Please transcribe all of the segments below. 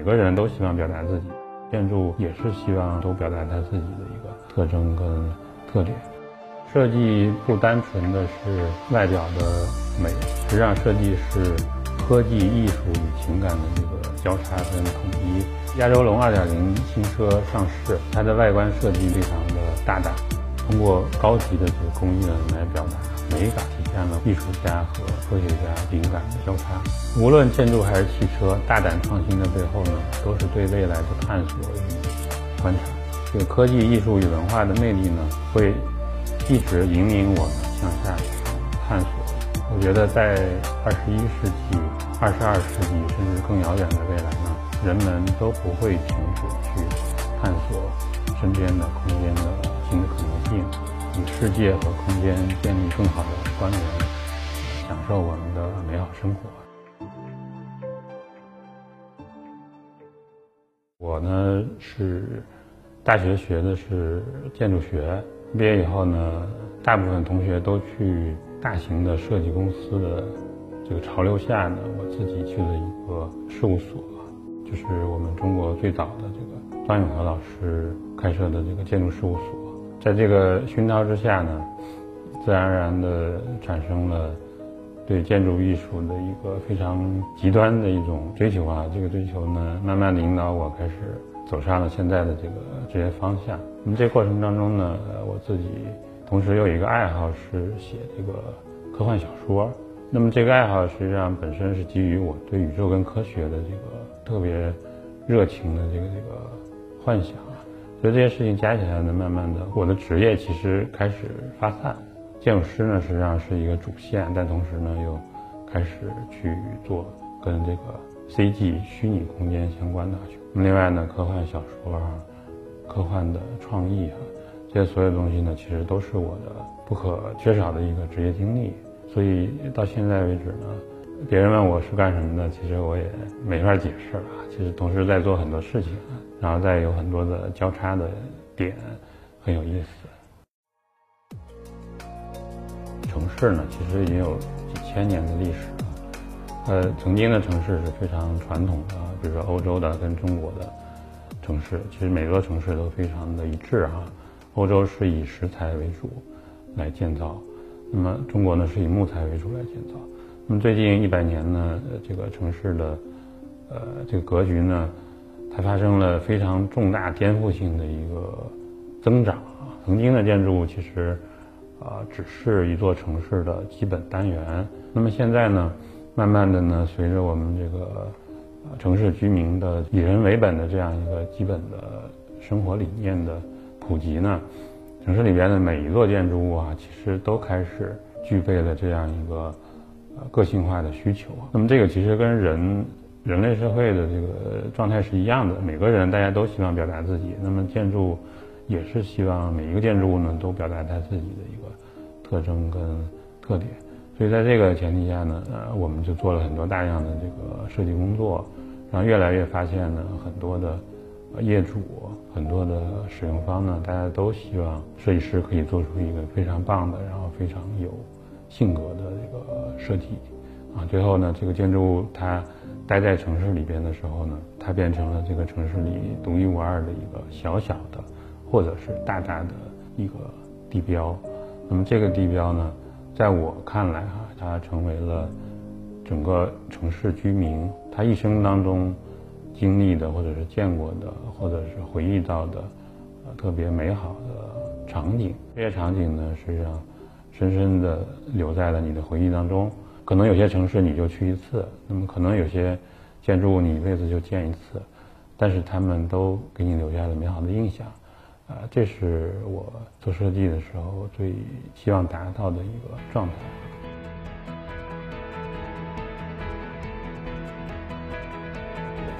每个人都希望表达自己，建筑也是希望都表达他自己的一个特征跟特点。设计不单纯的是外表的美，实际上设计是科技、艺术与情感的这个交叉跟统一。亚洲龙2.0新车上市，它的外观设计非常的大胆，通过高级的这个工艺呢来表达美感，体现了艺术家和科学家灵感的交叉。无论建筑还是汽车，大胆创新的背后呢，都是对未来的探索与观察。这个科技、艺术与文化的魅力呢，会。一直引领我们向下探索。我觉得在二十一世纪、二十二世纪，甚至更遥远的未来呢，人们都不会停止去探索身边的空间的新的可能性，与世界和空间建立更好的关联，享受我们的美好生活。我呢是大学学的是建筑学。毕业以后呢，大部分同学都去大型的设计公司的这个潮流下呢，我自己去了一个事务所，就是我们中国最早的这个张永和老师开设的这个建筑事务所。在这个熏陶之下呢，自然而然的产生了对建筑艺术的一个非常极端的一种追求啊。这个追求呢，慢慢引导我开始。走上了现在的这个职业方向。那么这过程当中呢，我自己同时有一个爱好是写这个科幻小说。那么这个爱好实际上本身是基于我对宇宙跟科学的这个特别热情的这个这个幻想。所以这些事情加起来呢，慢慢的我的职业其实开始发散。建筑师呢实际上是一个主线，但同时呢又开始去做跟这个 CG 虚拟空间相关的。另外呢，科幻小说啊，科幻的创意啊，这些所有东西呢，其实都是我的不可缺少的一个职业经历。所以到现在为止呢，别人问我是干什么的，其实我也没法解释了。其实同时在做很多事情，然后再有很多的交叉的点，很有意思。城市呢，其实已经有几千年的历史了。呃，曾经的城市是非常传统的。比如说欧洲的跟中国的城市，其实每座城市都非常的一致啊。欧洲是以石材为主来建造，那么中国呢是以木材为主来建造。那么最近一百年呢，这个城市的呃这个格局呢，它发生了非常重大颠覆性的一个增长啊。曾经的建筑物其实啊只是一座城市的基本单元，那么现在呢，慢慢的呢，随着我们这个城市居民的以人为本的这样一个基本的生活理念的普及呢，城市里边的每一座建筑物啊，其实都开始具备了这样一个个性化的需求。那么这个其实跟人人类社会的这个状态是一样的，每个人大家都希望表达自己，那么建筑也是希望每一个建筑物呢都表达它自己的一个特征跟特点。所以在这个前提下呢，呃，我们就做了很多大量的这个设计工作，然后越来越发现呢，很多的业主、很多的使用方呢，大家都希望设计师可以做出一个非常棒的，然后非常有性格的这个设计，啊，最后呢，这个建筑物它待在城市里边的时候呢，它变成了这个城市里独一无二的一个小小的，或者是大大的一个地标。那么这个地标呢？在我看来，哈，它成为了整个城市居民他一生当中经历的，或者是见过的，或者是回忆到的，呃，特别美好的场景。这些场景呢，实际上深深的留在了你的回忆当中。可能有些城市你就去一次，那么可能有些建筑物你一辈子就见一次，但是他们都给你留下了美好的印象。啊，这是我做设计的时候最希望达到的一个状态。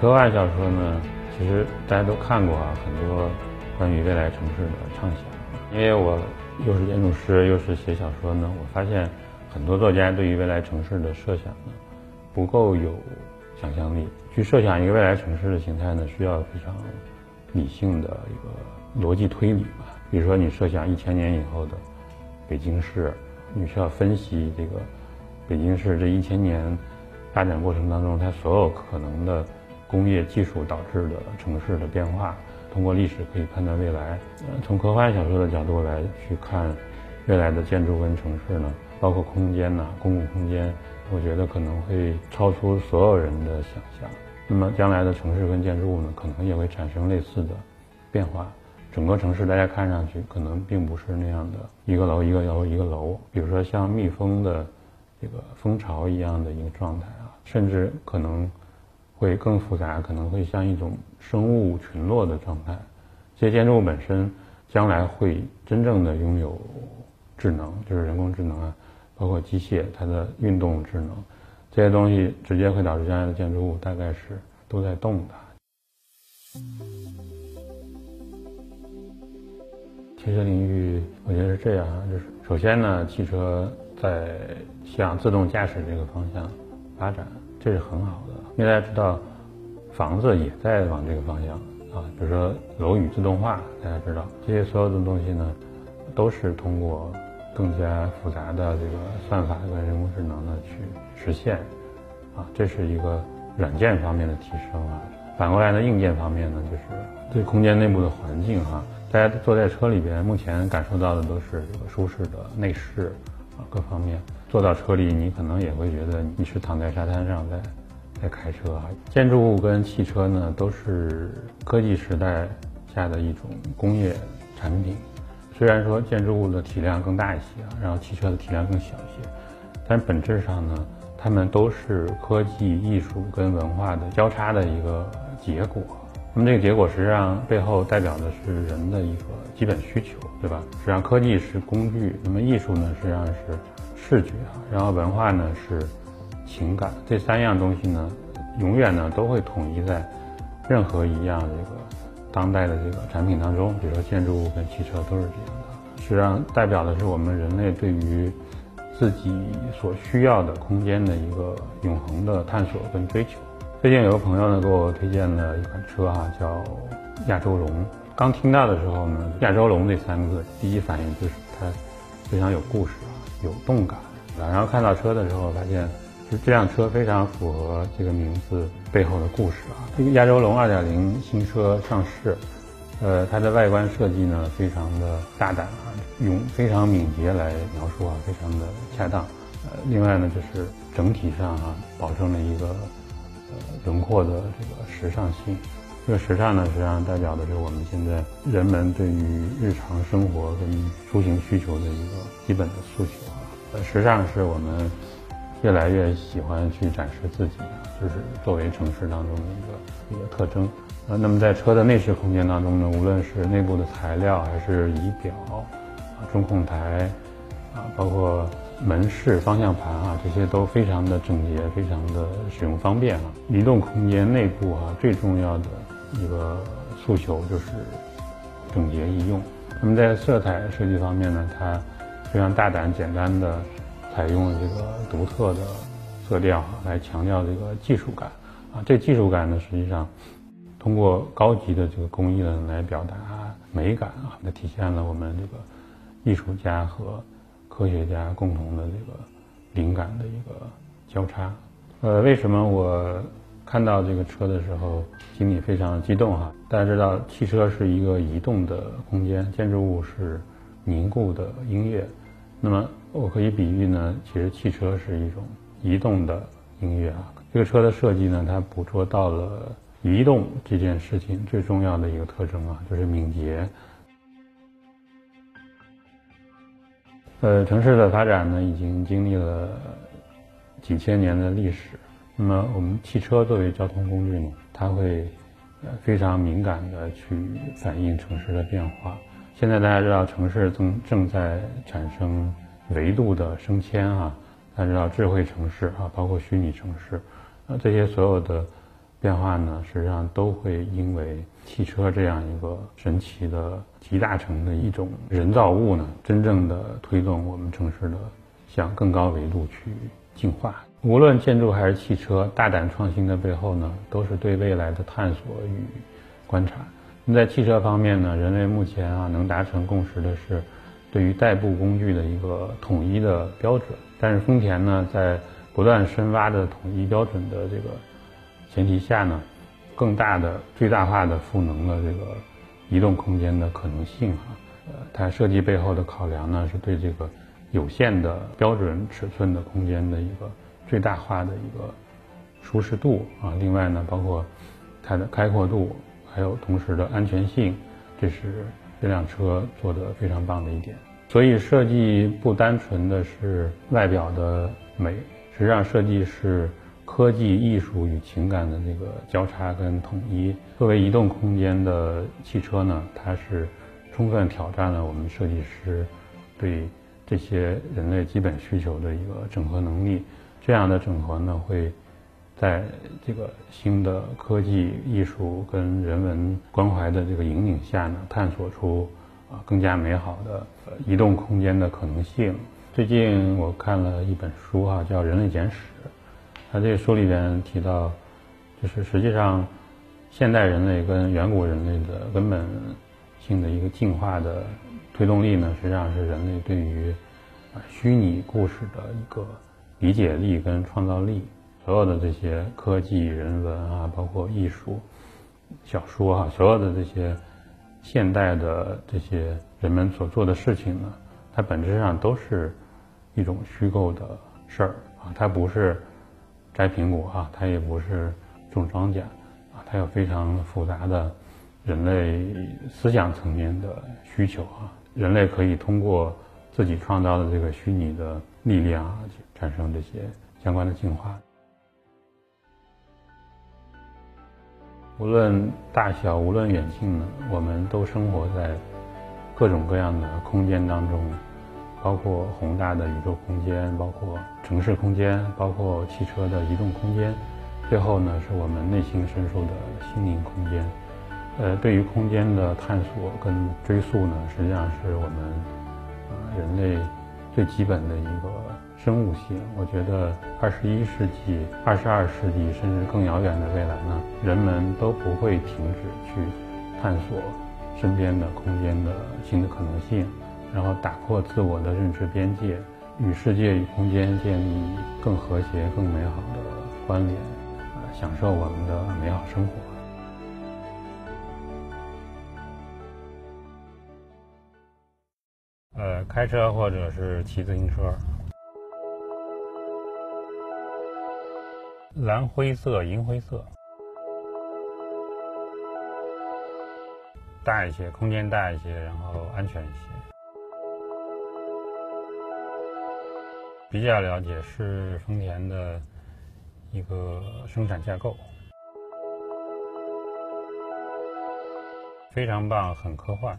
科幻小说呢，其实大家都看过啊，很多关于未来城市的畅想。因为我又是建筑师，又是写小说呢，我发现很多作家对于未来城市的设想呢，不够有想象力。去设想一个未来城市的形态呢，需要非常理性的一个。逻辑推理吧，比如说你设想一千年以后的北京市，你需要分析这个北京市这一千年发展过程当中它所有可能的工业技术导致的城市的变化。通过历史可以判断未来。呃，从科幻小说的角度来去看未来的建筑跟城市呢，包括空间呐，公共空间，我觉得可能会超出所有人的想象。那么将来的城市跟建筑物呢，可能也会产生类似的变化。整个城市大家看上去可能并不是那样的一个楼一个楼一个楼，比如说像密封的这个蜂巢一样的一个状态啊，甚至可能会更复杂，可能会像一种生物群落的状态。这些建筑物本身将来会真正的拥有智能，就是人工智能啊，包括机械它的运动智能，这些东西直接会导致将来的建筑物大概是都在动的。汽车领域，我觉得是这样啊，就是首先呢，汽车在向自动驾驶这个方向发展，这是很好的。因为大家知道，房子也在往这个方向啊，比如说楼宇自动化，大家知道这些所有的东西呢，都是通过更加复杂的这个算法跟人工智能呢去实现啊，这是一个软件方面的提升啊。反过来呢，硬件方面呢，就是对空间内部的环境哈。大家坐在车里边，目前感受到的都是这个舒适的内饰啊，各方面。坐到车里，你可能也会觉得你是躺在沙滩上在在开车啊。建筑物跟汽车呢，都是科技时代下的一种工业产品。虽然说建筑物的体量更大一些啊，然后汽车的体量更小一些，但本质上呢，它们都是科技、艺术跟文化的交叉的一个结果。那么这个结果实际上背后代表的是人的一个基本需求，对吧？实际上科技是工具，那么艺术呢实际上是视觉，然后文化呢是情感，这三样东西呢永远呢都会统一在任何一样这个当代的这个产品当中，比如说建筑物跟汽车都是这样的。实际上代表的是我们人类对于自己所需要的空间的一个永恒的探索跟追求。最近有个朋友呢给我推荐了一款车哈，叫亚洲龙。刚听到的时候呢，亚洲龙这三个字，第一反应就是它非常有故事啊，有动感。然后看到车的时候，发现就这辆车非常符合这个名字背后的故事啊。这个亚洲龙2.0新车上市，呃，它的外观设计呢非常的大胆啊，用非常敏捷来描述啊，非常的恰当。呃，另外呢就是整体上啊，保证了一个。轮廓的这个时尚性，这个时尚呢，实际上代表的是我们现在人们对于日常生活跟出行需求的一个基本的诉求。时尚是我们越来越喜欢去展示自己，就是作为城市当中的一个一个特征。呃，那么在车的内饰空间当中呢，无论是内部的材料，还是仪表啊、中控台啊，包括。门市、方向盘啊，这些都非常的整洁，非常的使用方便啊。移动空间内部啊，最重要的一个诉求就是整洁易用。那么在色彩设计方面呢，它非常大胆、简单的采用了这个独特的色调来强调这个技术感啊。这技术感呢，实际上通过高级的这个工艺呢来表达美感啊，那体现了我们这个艺术家和。科学家共同的这个灵感的一个交叉，呃，为什么我看到这个车的时候心里非常激动哈？大家知道，汽车是一个移动的空间，建筑物是凝固的音乐。那么我可以比喻呢，其实汽车是一种移动的音乐啊。这个车的设计呢，它捕捉到了移动这件事情最重要的一个特征啊，就是敏捷。呃，城市的发展呢，已经经历了几千年的历史。那么，我们汽车作为交通工具呢，它会呃非常敏感的去反映城市的变化。现在大家知道，城市正正在产生维度的升迁啊，大家知道智慧城市啊，包括虚拟城市，啊，这些所有的。变化呢，实际上都会因为汽车这样一个神奇的集大成的一种人造物呢，真正的推动我们城市的向更高维度去进化。无论建筑还是汽车，大胆创新的背后呢，都是对未来的探索与观察。那在汽车方面呢，人类目前啊能达成共识的是，对于代步工具的一个统一的标准。但是丰田呢，在不断深挖的统一标准的这个。前提下呢，更大的、最大化的赋能了这个移动空间的可能性哈。呃，它设计背后的考量呢，是对这个有限的标准尺寸的空间的一个最大化的一个舒适度啊。另外呢，包括它的开阔度，还有同时的安全性，这是这辆车做的非常棒的一点。所以设计不单纯的是外表的美，实际上设计是科技、艺术与情感的这个交叉跟统一。作为移动空间的汽车呢，它是充分挑战了我们设计师对这些人类基本需求的一个整合能力。这样的整合呢，会在这个新的科技、艺术跟人文关怀的这个引领下呢，探索出。啊，更加美好的移动空间的可能性。最近我看了一本书哈，叫《人类简史》。它这个书里边提到，就是实际上，现代人类跟远古人类的根本性的一个进化的推动力呢，实际上是人类对于虚拟故事的一个理解力跟创造力。所有的这些科技、人文啊，包括艺术、小说啊，所有的这些。现代的这些人们所做的事情呢，它本质上都是一种虚构的事儿啊，它不是摘苹果啊，它也不是种庄稼啊，它有非常复杂的人类思想层面的需求啊，人类可以通过自己创造的这个虚拟的力量啊，产生这些相关的进化。无论大小，无论远近呢，我们都生活在各种各样的空间当中，包括宏大的宇宙空间，包括城市空间，包括汽车的移动空间，最后呢，是我们内心深处的心灵空间。呃，对于空间的探索跟追溯呢，实际上是我们啊人类最基本的一个。生物性，我觉得二十一世纪、二十二世纪，甚至更遥远的未来呢，人们都不会停止去探索身边的空间的新的可能性，然后打破自我的认知边界，与世界与空间建立更和谐、更美好的关联，呃，享受我们的美好生活。呃，开车或者是骑自行车。蓝灰色、银灰色，大一些，空间大一些，然后安全一些。比较了解是丰田的一个生产架构，非常棒，很科幻。